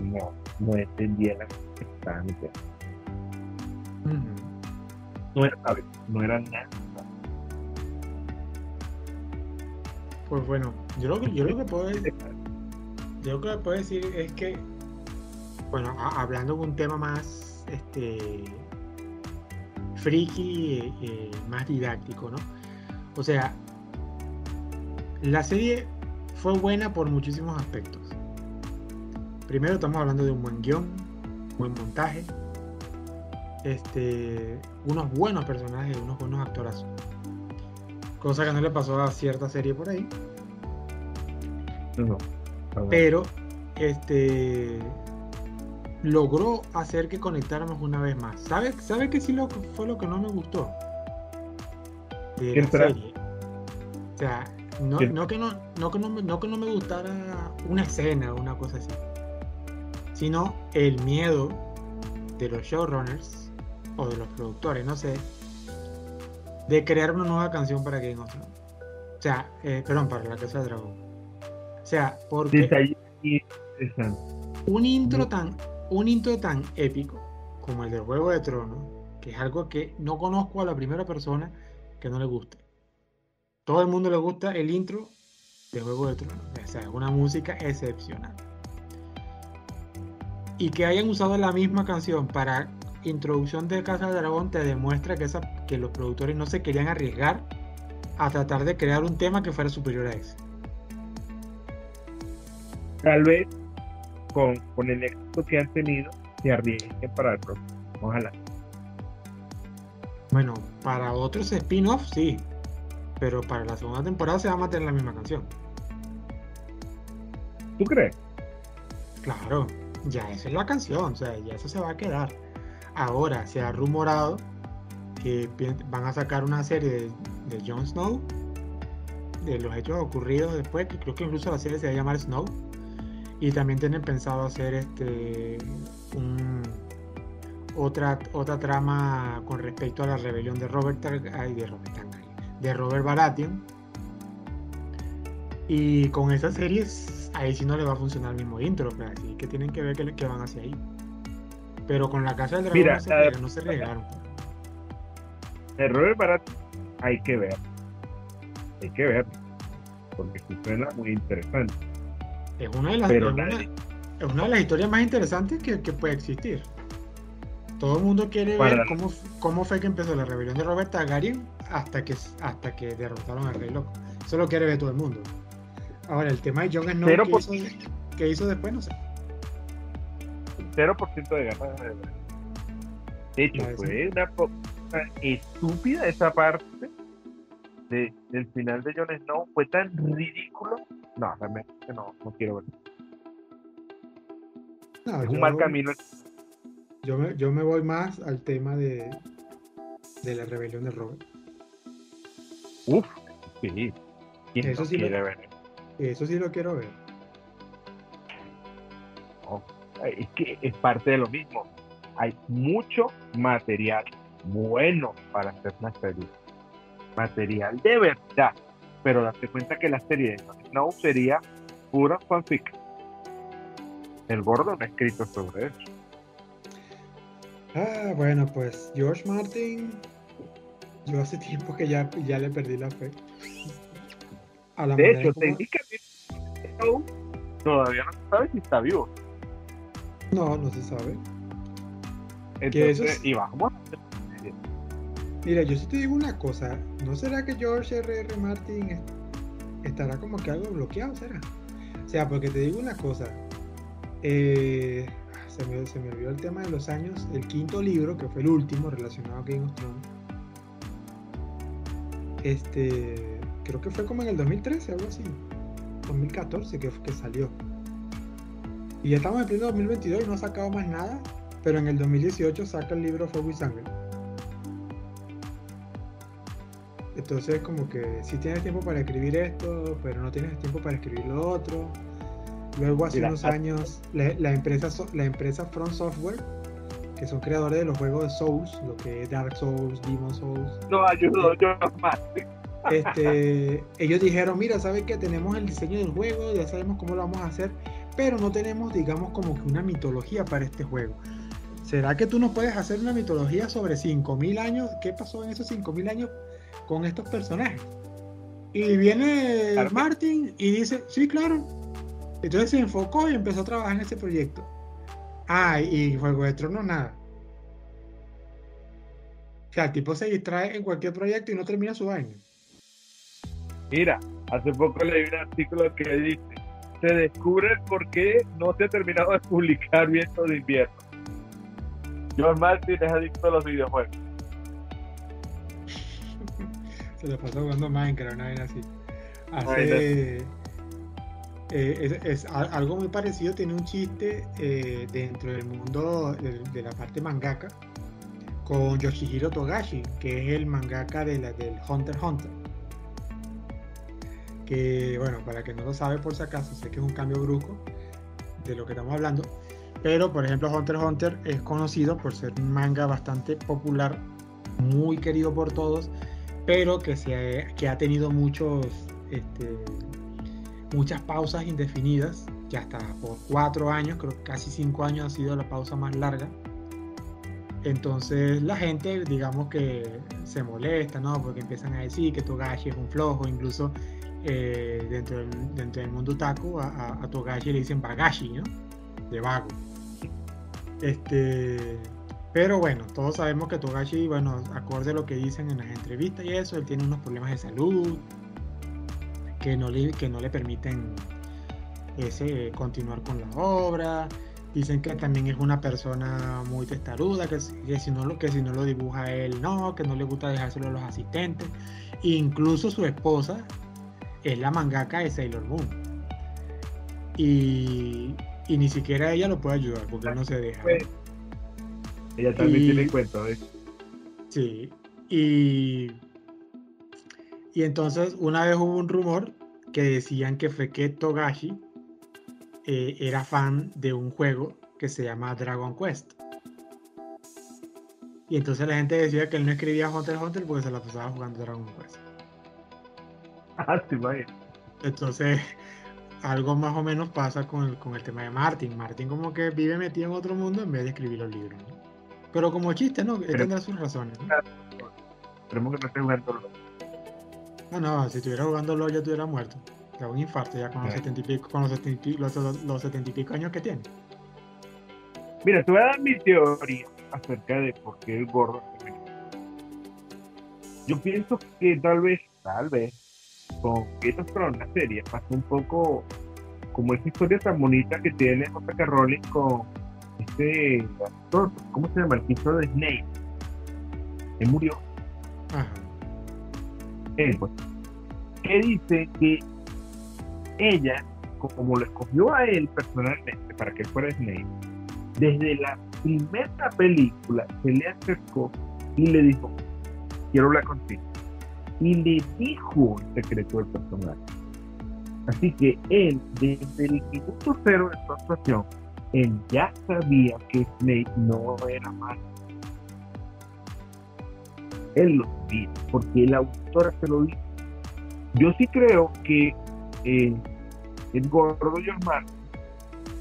no, no entendía la que estaba metiendo. No era, no era nada. Pues bueno, yo lo que, yo lo que puedo decir, yo lo que puedo decir es que, bueno, hablando de un tema más este friki, eh, más didáctico, ¿no? O sea, la serie fue buena por muchísimos aspectos. Primero estamos hablando de un buen guion, buen montaje, este, unos buenos personajes, unos buenos actorazos. Cosa que no le pasó a cierta serie por ahí. Pero este logró hacer que conectáramos una vez más. ¿Sabes sabe qué sí lo, fue lo que no me gustó? De la serie. O sea, no, no, que no, no, que no, no que no me gustara una escena o una cosa así, sino el miedo de los showrunners o de los productores, no sé, de crear una nueva canción para Game of Thrones. O sea, eh, perdón, para la Casa del Dragón. O sea, porque un intro tan, un intro tan épico como el del Juego de Tronos, que es algo que no conozco a la primera persona que no le guste. Todo el mundo le gusta el intro de Juego de Tronos. O sea, es una música excepcional. Y que hayan usado la misma canción para introducción de Casa del Dragón te demuestra que, esa, que los productores no se querían arriesgar a tratar de crear un tema que fuera superior a ese. Tal vez con, con el éxito que han tenido, se arriesguen para el próximo. Ojalá. Bueno, para otros spin-offs sí, pero para la segunda temporada se va a mantener la misma canción. ¿Tú crees? Claro, ya esa es la canción, o sea, ya eso se va a quedar. Ahora se ha rumorado que van a sacar una serie de, Jon Snow, de los hechos ocurridos después, que creo que incluso la serie se va a llamar Snow. Y también tienen pensado hacer este otra, otra trama con respecto a la rebelión de Robert de Robert de Robert Baratheon. Y con esa series ahí sí no le va a funcionar el mismo intro, pues, así que tienen que ver qué, van hacia ahí. Pero con la casa del dragón no, se, no se regaron. El Robert Baratheon hay que ver. Hay que ver. Porque suena muy interesante. Es una de las, es una, de las historias más interesantes que, puede existir. Todo el mundo quiere ver cómo, cómo fue que empezó la rebelión de Robert Targaryen hasta que, hasta que derrotaron al Rey Loco. Eso lo quiere ver todo el mundo. Ahora, el tema de Jon Snow, ¿qué, hizo, después? No sé. 0% de ganas de hecho, fue una, estúpida esa parte de, del final de Jon Snow. Fue tan ridículo. No, realmente no, no quiero verlo. es un mal camino. Yo me, yo me voy más al tema de, de la rebelión de Robert. Uf, sí. eso sí lo, ver? Eso sí lo quiero ver. Es que es parte de lo mismo. Hay mucho material bueno para hacer una serie. Material de verdad. Pero date cuenta que la serie de Snow sería pura fanfic. El gordo no ha escrito sobre eso. Ah, bueno, pues George Martin yo hace tiempo que ya, ya le perdí la fe. de hecho, técnicamente todavía no sabe si está vivo. No, no se sabe. Entonces, y. Mira, yo sí te digo una cosa. ¿No será que George R.R. R. Martin estará como que algo bloqueado? ¿Será? O sea, porque te digo una cosa. Eh, se, me, se me olvidó el tema de los años. El quinto libro, que fue el último relacionado a Game of Thrones este, creo que fue como en el 2013, algo así, 2014 que, que salió. Y ya estamos en pleno 2022 y no ha sacado más nada, pero en el 2018 saca el libro Fuego y Sangre. Entonces como que si tienes tiempo para escribir esto, pero no tienes tiempo para escribir lo otro. Luego hace unos años la, empresa, la empresa Front Software que son creadores de los juegos de Souls, lo que es Dark Souls, Demon Souls. No ayudo yo más. Este, ellos dijeron, mira, ¿sabes que tenemos el diseño del juego, ya sabemos cómo lo vamos a hacer, pero no tenemos, digamos, como que una mitología para este juego. ¿Será que tú nos puedes hacer una mitología sobre 5.000 años? ¿Qué pasó en esos 5.000 años con estos personajes? Y viene Martin y dice, sí, claro. Entonces se enfocó y empezó a trabajar en ese proyecto. Ah, y Juego de Tronos nada. O sea, el tipo se distrae en cualquier proyecto y no termina su año. Mira, hace poco leí un artículo que dice, se descubre por qué no se ha terminado de publicar Viento de Invierno. John Martin es adicto a los videojuegos. [laughs] se lo pasó jugando Minecraft, una vez así. Hace... Eh, es, algo muy parecido, tiene un chiste eh, dentro del mundo de, la parte mangaka con Yoshihiro Togashi, que es el mangaka de la, del Hunter Hunter. Que bueno, para que no lo sabe por si acaso, sé que es un cambio brusco de lo que estamos hablando. Pero por ejemplo Hunter Hunter es conocido por ser un manga bastante popular, muy querido por todos, pero que, se que ha tenido muchos este, muchas pausas indefinidas, ya hasta por cuatro años, creo que casi cinco años ha sido la pausa más larga. Entonces la gente, digamos que se molesta, ¿no? Porque empiezan a decir que Togashi es un flojo, incluso eh, dentro, del, mundo taco a, Togashi le dicen Bagashi, ¿no? De vago. Este, pero bueno, todos sabemos que Togashi, bueno, acorde a lo que dicen en las entrevistas y eso, él tiene unos problemas de salud, que no le, que no le permiten ese continuar con la obra. Dicen que también es una persona muy testaruda, que, si, no que si no lo dibuja él, no, que no le gusta dejárselo a los asistentes. Incluso su esposa es la mangaka de Sailor Moon. Y, ni siquiera ella lo puede ayudar porque no se deja. Ella también tiene cuenta ¿eh? Sí. Y, y entonces una vez hubo un rumor que decían que fue que Togashi eh, era fan de un juego que se llama Dragon Quest. Y entonces la gente decía que él no escribía Hunter x Hunter porque se la pasaba jugando Dragon Quest. [laughs] Entonces, algo más o menos pasa con el, con el tema de Martin. Martin como que vive metido en otro mundo en vez de escribir los libros. Pero como chiste, ¿no? Él tendrá sus razones. Esperemos que no esté jugando LOL. No, no, si estuviera jugando LOL ya estuviera muerto. Da un infarto ya con los setenta y pico, con los setenta y, los, pico años que tiene. Mira, te voy a dar mi teoría acerca de por qué el gordo Yo pienso que tal vez, tal vez, con estos of la serie, pasó un poco como esa historia tan bonita que tiene J.K. Rowling con este actor, ¿cómo se llama? El que de Snake. Él murió. Ajá. Eh, pues, que dice que ella, como lo escogió a él personalmente para que fuera Snake, desde la primera película se le acercó y le dijo, quiero hablar contigo. Y le dijo el secreto del personaje. Así que él, desde el minuto cero de su actuación, él ya sabía que Snake no era malo. Él lo sabía, porque la autora se lo dijo. Yo sí creo que eh, el gordo Martin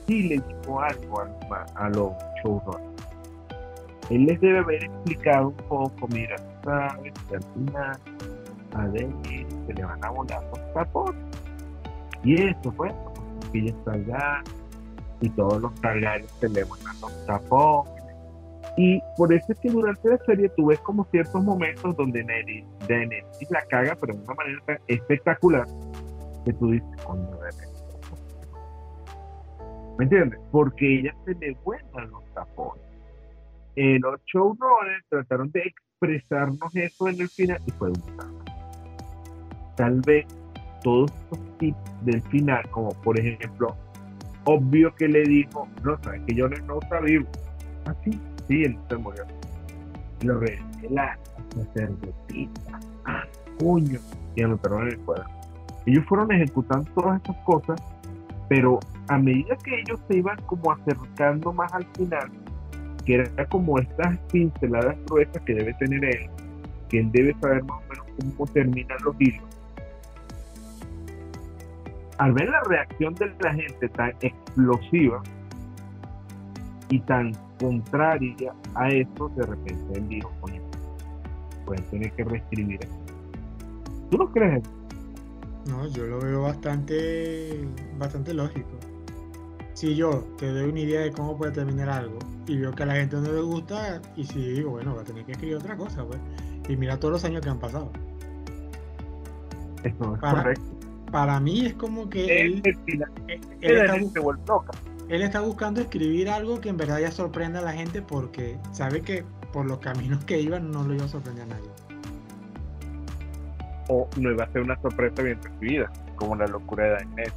sí le dijo algo a, los showrunners. Él les debe haber explicado un poco, mira, sabes al final a Dennis se le van a volar los tapones. Y eso fue, ella está allá y todos los Targaryen se le van a los tapones. Y por eso es que durante la serie tú ves como ciertos momentos donde Nelly, la caga, pero de una manera espectacular, que tú dices, coño, ¿Me entiendes? Porque ella se le vuelven los tapones. Eh, los showrunners trataron de expresarnos eso en el final y fue un Tal vez todos esos tips del final, como por ejemplo, obvio que le dijo, no, sabes que yo no está. Así, ah, sí, él se murió. Lo revela, sacerdotita, ah, coño, y me en el cuadro. Ellos fueron ejecutando todas estas cosas, pero a medida que ellos se iban como acercando más al final, que era como estas pinceladas gruesas que debe tener él, que él debe saber más o menos cómo terminan los hilos. Al ver la reacción de la gente tan explosiva y tan contraria a esto, de repente él dijo, coño, pueden tener que reescribir esto. ¿Tú no crees eso? No, yo lo veo bastante, bastante lógico. Si yo te doy una idea de cómo puede terminar algo y veo que a la gente no le gusta, y si digo, bueno, va a tener que escribir otra cosa, pues. Y mira todos los años que han pasado. Eso es para, correcto. Para mí es como que él, él, está, buscando escribir algo que en verdad ya sorprenda a la gente porque sabe que por los caminos que iban no lo iba a sorprender a nadie o no iba a ser una sorpresa bien recibida, como la locura de Daenerys.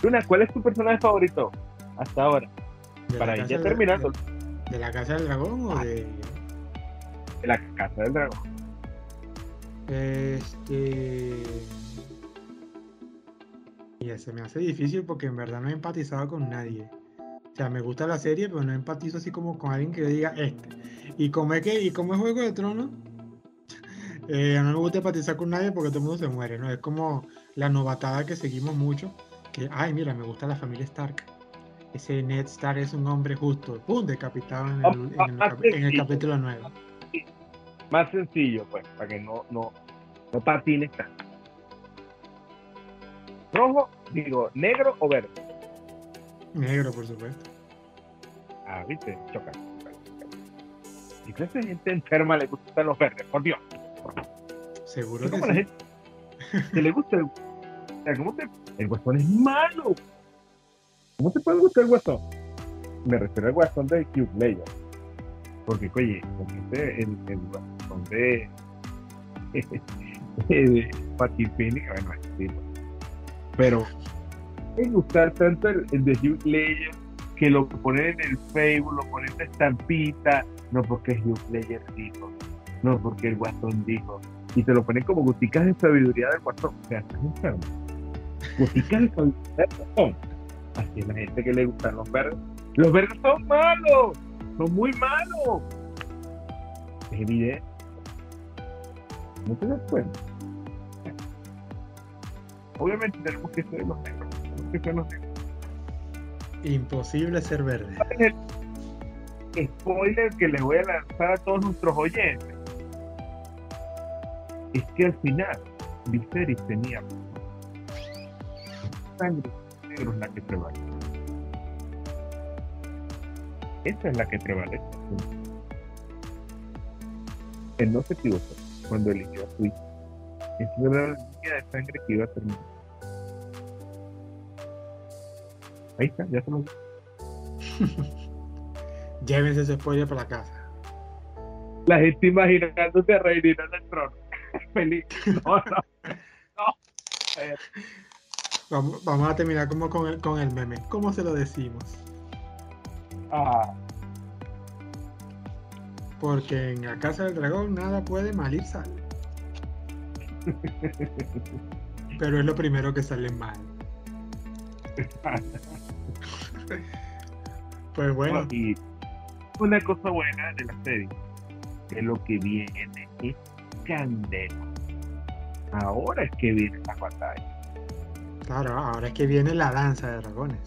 Luna, ¿cuál es tu personaje favorito hasta ahora? Para ir ya terminando. De, la Casa del Dragón o de.? De la Casa del Dragón. Este. Y se me hace difícil porque en verdad no he empatizado con nadie. O sea, me gusta la serie, pero no empatizo así como con alguien que diga este. Y como es que, y como es Juego de Tronos, [laughs] eh, no me gusta empatizar con nadie porque todo el mundo se muere, ¿no? Es como la novatada que seguimos mucho, que, ay, mira, me gusta la familia Stark. Ese Ned Stark es un hombre justo. ¡Pum! Decapitado en el, en el, capítulo 9. Más sencillo, pues, para que no, no, no patines Rojo, digo, negro o verde. Negro, por supuesto. Ah, viste, choca. ¿Qué clase de gente enferma le gustan los verdes? Por Dios. Seguro que como la sí. gente que le gusta el, o sea, ¿cómo te- el guasón es malo. ¿Cómo te puede gustar el guasón? Me refiero al guasón de Hugh Ledger. Porque, oye, este, el, el guasón de, [laughs] de Joaquin Phoenix, bueno, es tipo. Pero es gustar tanto el, el de Hugh Ledger que lo ponen en el Facebook, lo ponen en estampita, no porque Hugh Ledger dijo, no porque el guasón dijo, y te lo ponen como goticas de sabiduría del guasón. O sea, estás enfermo. Goticas de sabiduría del guasón. Así es la gente que le gustan los verdes. Los verdes son malos. Son muy malos. Es evidente. ¿No te das cuenta? Obviamente tenemos que ser los negros. Tenemos que ser los negros. Imposible ser verde. el spoiler que les voy a lanzar a todos nuestros oyentes es que al final Viserys tenía sangre negro es la que prevalece. Esa es la que prevalece. Él no se equivocó cuando eligió a su hijo. Esa era la línea de sangre que iba a terminar. Ahí está, ya se lo [laughs] Llévense ese spoiler para la casa. la gente imaginándose a Rhaenyra en el trono. Feliz. No, no. [laughs] no. Vamos, vamos a terminar como con el, con el meme. ¿Cómo se lo decimos? ah, Porque en la casa del dragón nada puede mal ir sal. Pero es lo primero que sale mal. [laughs] Pues bueno, y una cosa buena de la serie que lo que viene es candela. Ahora es que viene la batalla. Claro, ahora es que viene la danza de dragones.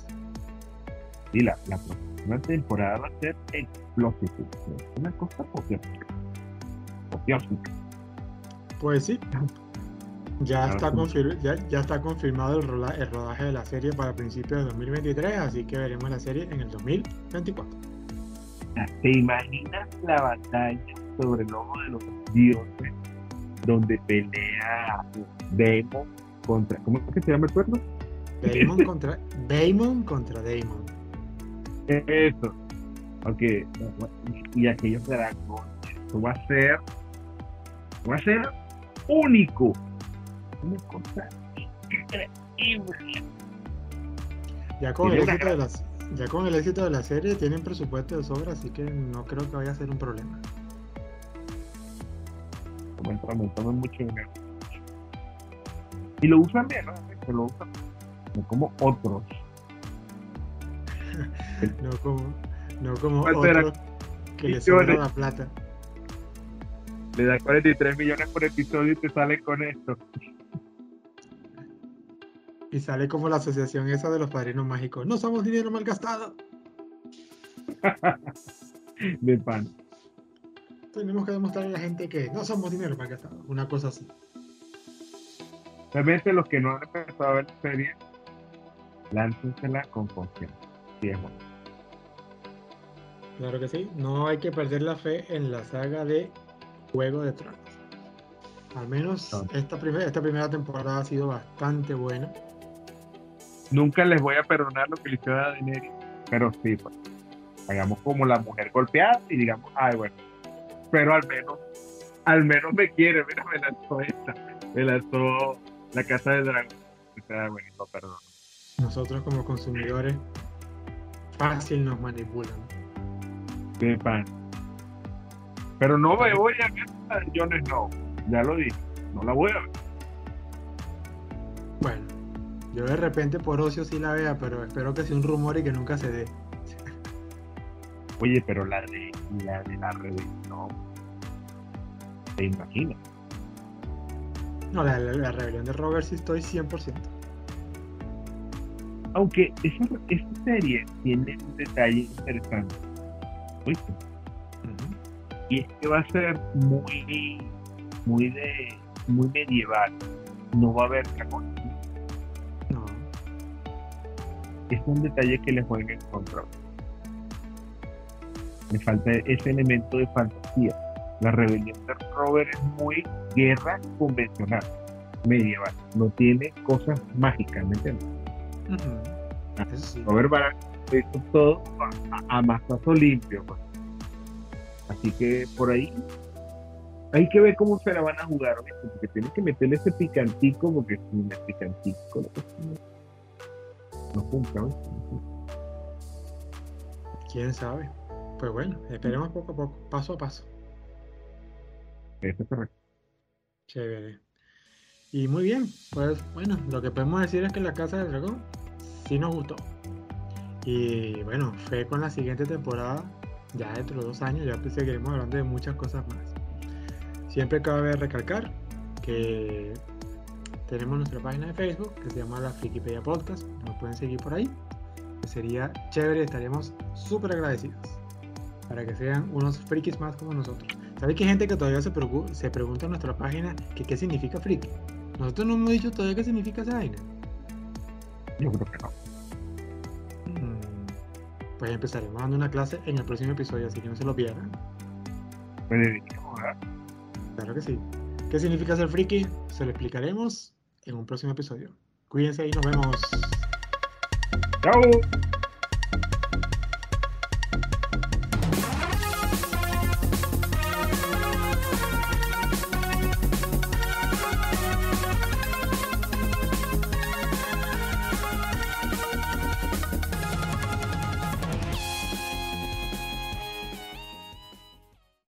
Y la, la próxima temporada va a ser explosiva. Una cosa apoteósica. Pues sí. Ya está, sí. confir- ya, ya está confirmado el, rola- el rodaje de la serie para principios de 2023, así que veremos la serie en el 2024. ¿Te imaginas la batalla sobre el ojo de los dioses donde pelea Daemon contra. ¿Cómo es que se llama el cuerno? Daemon contra Daemon contra Daemon. Eso. Ok. Y aquellos dragones. Eso va a ser. Va a ser único. Una cosa increíble. Ya con, el éxito de las, ya con el éxito de la serie tienen presupuesto de sobra, así que no creo que vaya a ser un problema. Toman mucho dinero. Y lo usan bien, ¿no? Se lo usan no como otros. [laughs] No como, no como otros que le sobra la plata. Le da 43 millones por episodio y te salen con esto. Y sale como la asociación esa de los padrinos mágicos. No somos dinero mal gastado. [laughs] De pan. Tenemos que demostrarle a la gente que no somos dinero mal gastado. Una cosa así. Realmente los que no han empezado a ver la serie, láncensela con confianza. Sí, es bueno. Claro que sí. No hay que perder la fe en la saga de Juego de Tronos. Al menos No. esta, primera esta primera temporada ha sido bastante buena. Nunca les voy a perdonar lo que le hicieron a Daenerys, pero sí, pues. Hagamos como la mujer golpeada y digamos, ay, bueno. Pero al menos, al menos me quiere. Mira, me lanzó esta. Me lanzó la casa de dragón. O sea, bueno, no perdono. Nosotros como consumidores fácil nos manipulan. De pan. Pero no me voy a ver Jon Snow. Ya lo dije. No la voy a ver. Bueno, yo de repente por ocio sí la vea, pero espero que sea un rumor y que nunca se dé. Oye, pero la de la de la rebelión. ¿Te imaginas? No, la, la- la rebelión de Robert sí estoy 100%. Aunque esa, esa serie tiene un detalle interesante. ¿Oíste? Y es que va a ser muy, muy de, muy medieval. No va a haber dragón. No, Es un detalle que les juega en contra. Le falta ese elemento de fantasía. La rebelión de Robert es muy guerra convencional, medieval. No tiene cosas mágicas, ¿me entiendes? Robert va a todo a, a, mazazo limpio. Pues. Así que por ahí hay que ver cómo se la van a jugar, porque tiene que meterle ese picantico, porque sin el picantico no, no funciona. ¿Quién sabe? Pues bueno, esperemos poco a poco, paso a paso. [laughs] Chévere. Y muy bien, pues bueno, lo que podemos decir es que la Casa del Dragón sí nos gustó. Y bueno, fue con la siguiente temporada, ya dentro de dos años, ya seguiremos hablando de muchas cosas más. Siempre cabe recalcar que tenemos nuestra página de Facebook que se llama la Frikipedia Podcast. Nos pueden seguir por ahí. sería chévere, estaríamos súper agradecidos para que sean unos frikis más como nosotros. ¿Sabes que hay gente que todavía se, se pregunta en nuestra página que qué significa friki? Nosotros no hemos dicho todavía qué significa esa vaina. Yo creo que no. Mm, pues empezaremos dando una clase en el próximo episodio, así que no se lo pierdan. Pues, Claro que sí. ¿Qué significa ser friki? Se lo explicaremos en un próximo episodio. Cuídense y nos vemos. Chao.